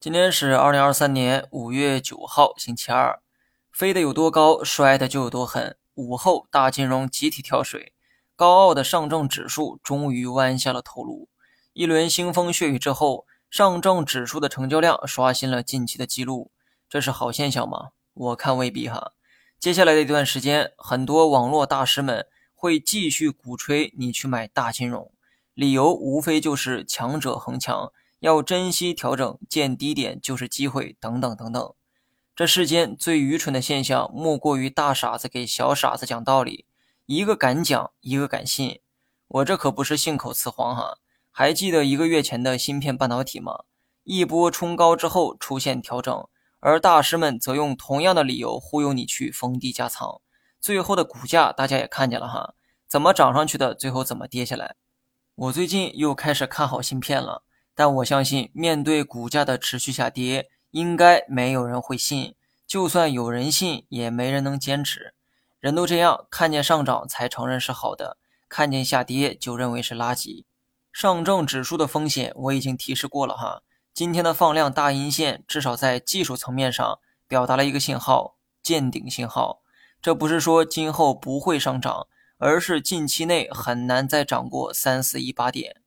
今天是二零二三年五月九号，星期二。飞得有多高，摔得就有多狠。午后，大金融集体跳水，高傲的上证指数终于弯下了头颅。一轮腥风血雨之后，上证指数的成交量刷新了近期的记录，这是好现象吗？我看未必哈。接下来的一段时间，很多网络大师们会继续鼓吹你去买大金融，理由无非就是强者恒强。要珍惜调整，见低点就是机会，等等等等。这世间最愚蠢的现象，莫过于大傻子给小傻子讲道理，一个敢讲，一个敢信。我这可不是信口雌黄哈。还记得一个月前的芯片半导体吗？一波冲高之后出现调整，而大师们则用同样的理由忽悠你去逢低加仓，最后的股价大家也看见了哈，怎么涨上去的，最后怎么跌下来。我最近又开始看好芯片了。但我相信，面对股价的持续下跌，应该没有人会信。就算有人信，也没人能坚持。人都这样，看见上涨才承认是好的，看见下跌就认为是垃圾。上证指数的风险我已经提示过了哈。今天的放量大阴线，至少在技术层面上表达了一个信号，见顶信号。这不是说今后不会上涨，而是近期内很难再涨过三四一八点。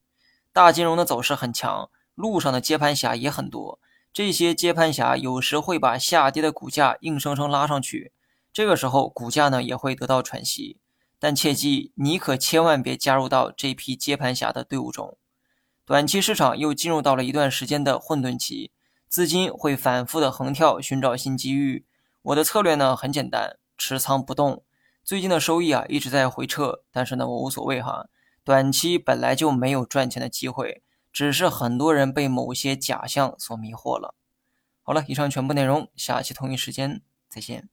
大金融的走势很强，路上的接盘侠也很多。这些接盘侠有时会把下跌的股价硬生生拉上去，这个时候股价呢也会得到喘息。但切记，你可千万别加入到这批接盘侠的队伍中。短期市场又进入到了一段时间的混沌期，资金会反复的横跳寻找新机遇。我的策略呢很简单，持仓不动。最近的收益啊一直在回撤，但是呢我无所谓哈。短期本来就没有赚钱的机会，只是很多人被某些假象所迷惑了。好了，以上全部内容，下期同一时间再见。